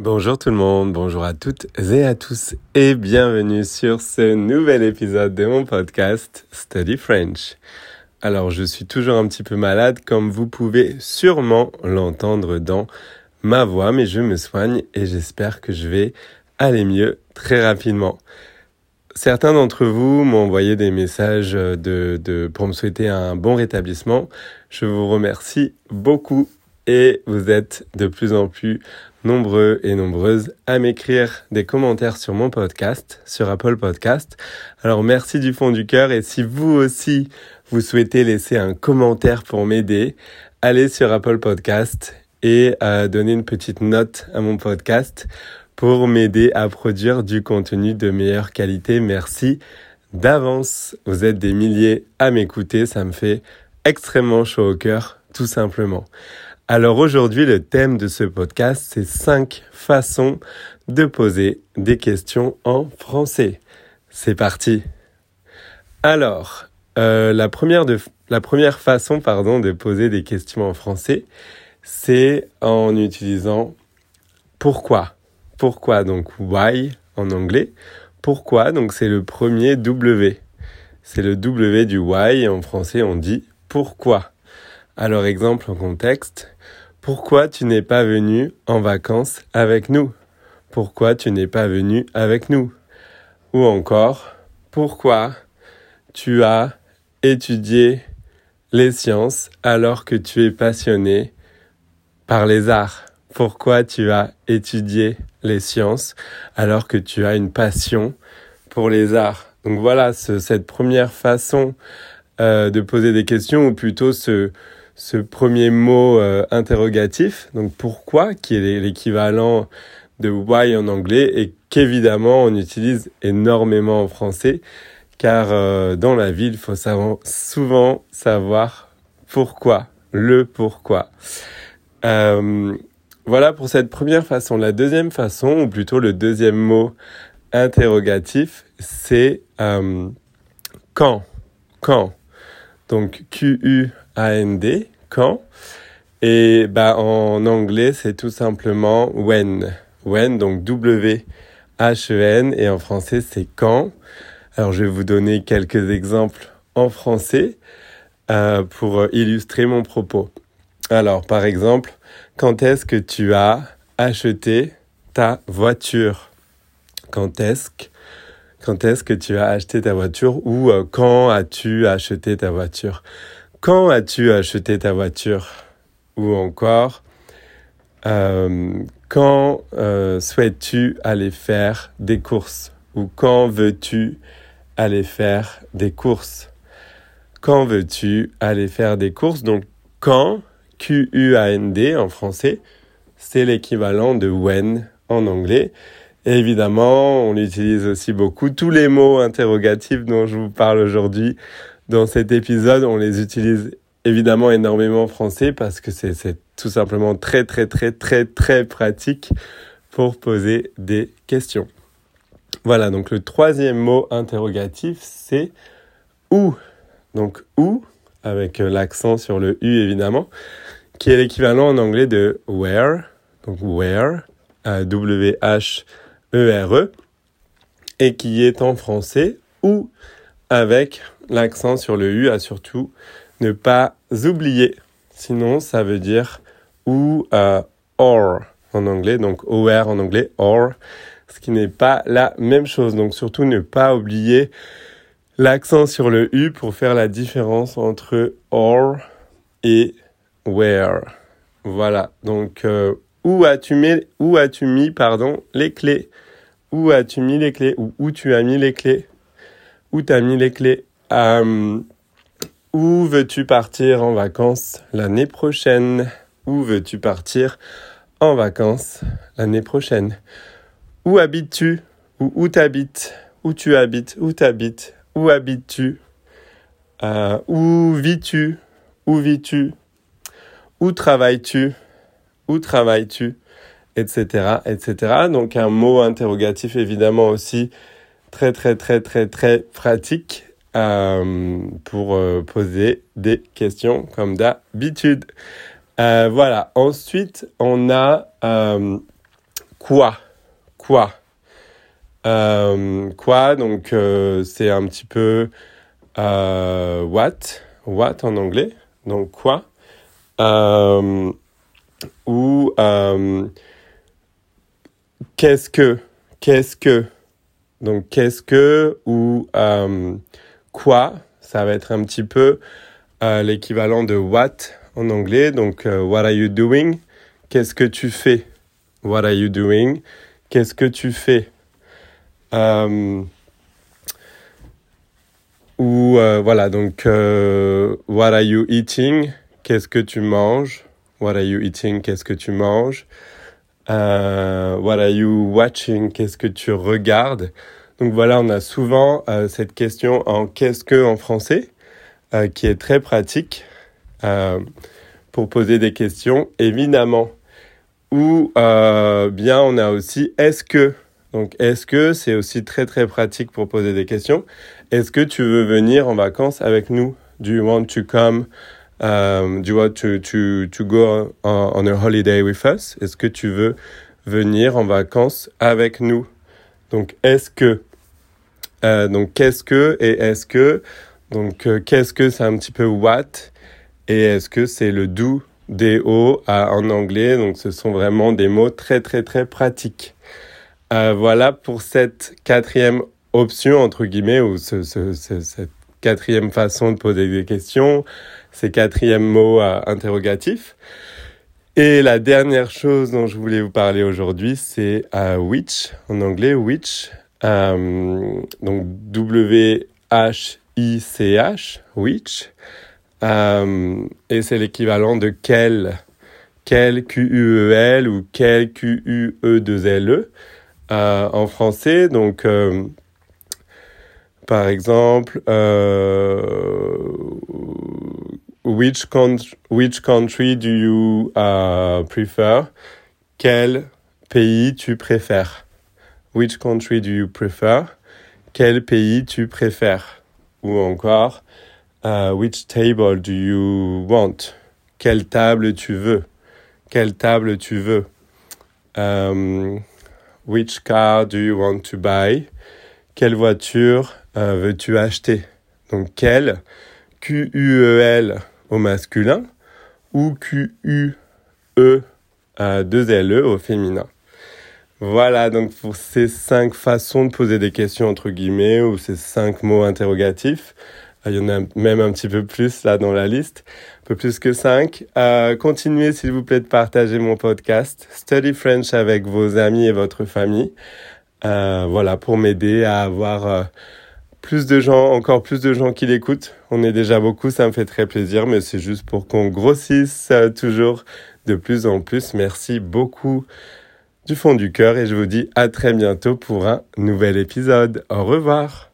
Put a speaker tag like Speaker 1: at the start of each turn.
Speaker 1: Bonjour tout le monde, bonjour à toutes et à tous et bienvenue sur ce nouvel épisode de mon podcast Study French. Alors je suis toujours un petit peu malade comme vous pouvez sûrement l'entendre dans ma voix mais je me soigne et j'espère que je vais aller mieux très rapidement. Certains d'entre vous m'ont envoyé des messages pour me souhaiter un bon rétablissement. Je vous remercie beaucoup et vous êtes de plus en plus nombreux et nombreuses à m'écrire des commentaires sur mon podcast, sur Apple Podcast. Alors merci du fond du cœur et si vous aussi vous souhaitez laisser un commentaire pour m'aider, allez sur Apple Podcast et euh, donner une petite note à mon podcast pour m'aider à produire du contenu de meilleure qualité. Merci d'avance. Vous êtes des milliers à m'écouter, ça me fait extrêmement chaud au cœur, tout simplement. Alors aujourd'hui, le thème de ce podcast, c'est cinq façons de poser des questions en français. C'est parti. Alors, euh, la, première de, la première façon pardon, de poser des questions en français, c'est en utilisant pourquoi. Pourquoi, donc why en anglais. Pourquoi, donc c'est le premier W. C'est le W du why. En français, on dit pourquoi. Alors, exemple en contexte. Pourquoi tu n'es pas venu en vacances avec nous? Pourquoi tu n'es pas venu avec nous? Ou encore, pourquoi tu as étudié les sciences alors que tu es passionné par les arts? Pourquoi tu as étudié les sciences alors que tu as une passion pour les arts? Donc voilà, cette première façon euh, de poser des questions, ou plutôt ce, ce premier mot euh, interrogatif, donc pourquoi, qui est l'équivalent de why en anglais et qu'évidemment on utilise énormément en français, car euh, dans la vie, il faut souvent savoir pourquoi, le pourquoi. Euh, voilà pour cette première façon. La deuxième façon, ou plutôt le deuxième mot interrogatif, c'est quand. Quand. Donc Q-U-A-N-D, quand. Et bah, en anglais, c'est tout simplement when. When, donc W-H-E-N, et en français, c'est quand. Alors, je vais vous donner quelques exemples en français euh, pour illustrer mon propos. Alors, par exemple, quand est-ce que tu as acheté ta voiture? Quand est-ce que quand est-ce que tu as acheté ta voiture ou euh, quand as-tu acheté ta voiture? Quand as-tu acheté ta voiture? Ou encore, euh, quand euh, souhaites-tu aller faire des courses? Ou quand veux-tu aller faire des courses? Quand veux-tu aller faire des courses? Donc quand, Q-U-A-N-D en français, c'est l'équivalent de when en anglais évidemment, on utilise aussi beaucoup. Tous les mots interrogatifs dont je vous parle aujourd'hui dans cet épisode, on les utilise évidemment énormément en français parce que c'est tout simplement très très très très très pratique pour poser des questions. Voilà, donc le troisième mot interrogatif, c'est où. Donc où, avec l'accent sur le U évidemment, qui est l'équivalent en anglais de where. Donc where, W-H E-R-E, et qui est en français ou avec l'accent sur le U à surtout ne pas oublier. Sinon, ça veut dire ou euh, or en anglais, donc OR en anglais, or, ce qui n'est pas la même chose. Donc surtout ne pas oublier l'accent sur le U pour faire la différence entre or et where. Voilà, donc euh, où as-tu mis, où as-tu mis pardon, les clés? Où as-tu mis les clés ou où tu as mis les clés? Où tu as mis les clés? Euh, Où veux-tu partir en vacances l'année prochaine? Où veux-tu partir en vacances l'année prochaine? Où habites-tu? Ou où t'habites? Où tu habites? Où t'habites? Où habites-tu? Euh, Où vis-tu? Où vis-tu? Où travailles-tu? Où travailles-tu? Etc., etc. Donc un mot interrogatif évidemment aussi très très très très très pratique euh, pour euh, poser des questions comme d'habitude. Euh, voilà. Ensuite, on a quoi? Quoi? Quoi, donc c'est un petit peu what? What en anglais? Donc quoi? Ou qu'est-ce que Qu'est-ce que Donc qu'est-ce que ou quoi Ça va être un petit peu l'équivalent de what en anglais. Donc what are you doing? Qu'est-ce que tu fais? What are you doing? Qu'est-ce que tu fais? Euh, ou euh, voilà, donc euh, What are you eating? Qu'est-ce que tu manges? What are you eating? Qu'est-ce que tu manges? What are you watching? Qu'est-ce que tu regardes? Donc voilà, on a souvent cette question en qu'est-ce que en français, qui est très pratique pour poser des questions. Évidemment, ou euh, bien on a aussi est-ce que. Donc est-ce que c'est aussi très très pratique pour poser des questions. Est-ce que tu veux venir en vacances avec nous? Do you want to come? Um, do you want to, to, to go on, a holiday with us? Est-ce que tu veux venir en vacances avec nous? Donc est-ce que. Euh, donc qu'est-ce que et est-ce que. Donc euh, qu'est-ce que c'est un petit peu what et est-ce que c'est le do DO en anglais? Donc ce sont vraiment des mots très très très pratiques. Euh, voilà pour cette quatrième option, entre guillemets, ou ce, cette quatrième façon de poser des questions, ces quatrièmes mots euh, interrogatifs. Et la dernière chose dont je voulais vous parler aujourd'hui, c'est euh, which, en anglais, which. donc W-H-I-C-H, which. Euh, et c'est l'équivalent de quel, quel Q-U-E-L ou quel Q-U-E-2-L-E e, euh, en français. Donc, euh, par exemple, which, which country do you prefer? Quel pays tu préfères? Which country do you prefer? Quel pays tu préfères? Ou encore, Uh, which table do you want? Quelle table tu veux? Quelle table tu veux? Um, which car do you want to buy? Quelle voiture uh, veux-tu acheter? Donc quelle? Q-U-E-L au masculin ou Q-U-E euh, deux L-E au féminin? Voilà donc pour ces cinq façons de poser des questions entre guillemets ou ces cinq mots interrogatifs. Ah, il y en a même un petit peu plus là dans la liste, un peu plus que 5. Euh, continuez s'il vous plaît de partager mon podcast Study French avec vos amis et votre famille. Euh, voilà, pour m'aider à avoir euh, plus de gens, encore plus de gens qui l'écoutent. On est déjà beaucoup, ça me fait très plaisir, mais c'est juste pour qu'on grossisse euh, toujours de plus en plus. Merci beaucoup du fond du cœur et je vous dis à très bientôt pour un nouvel épisode. Au revoir.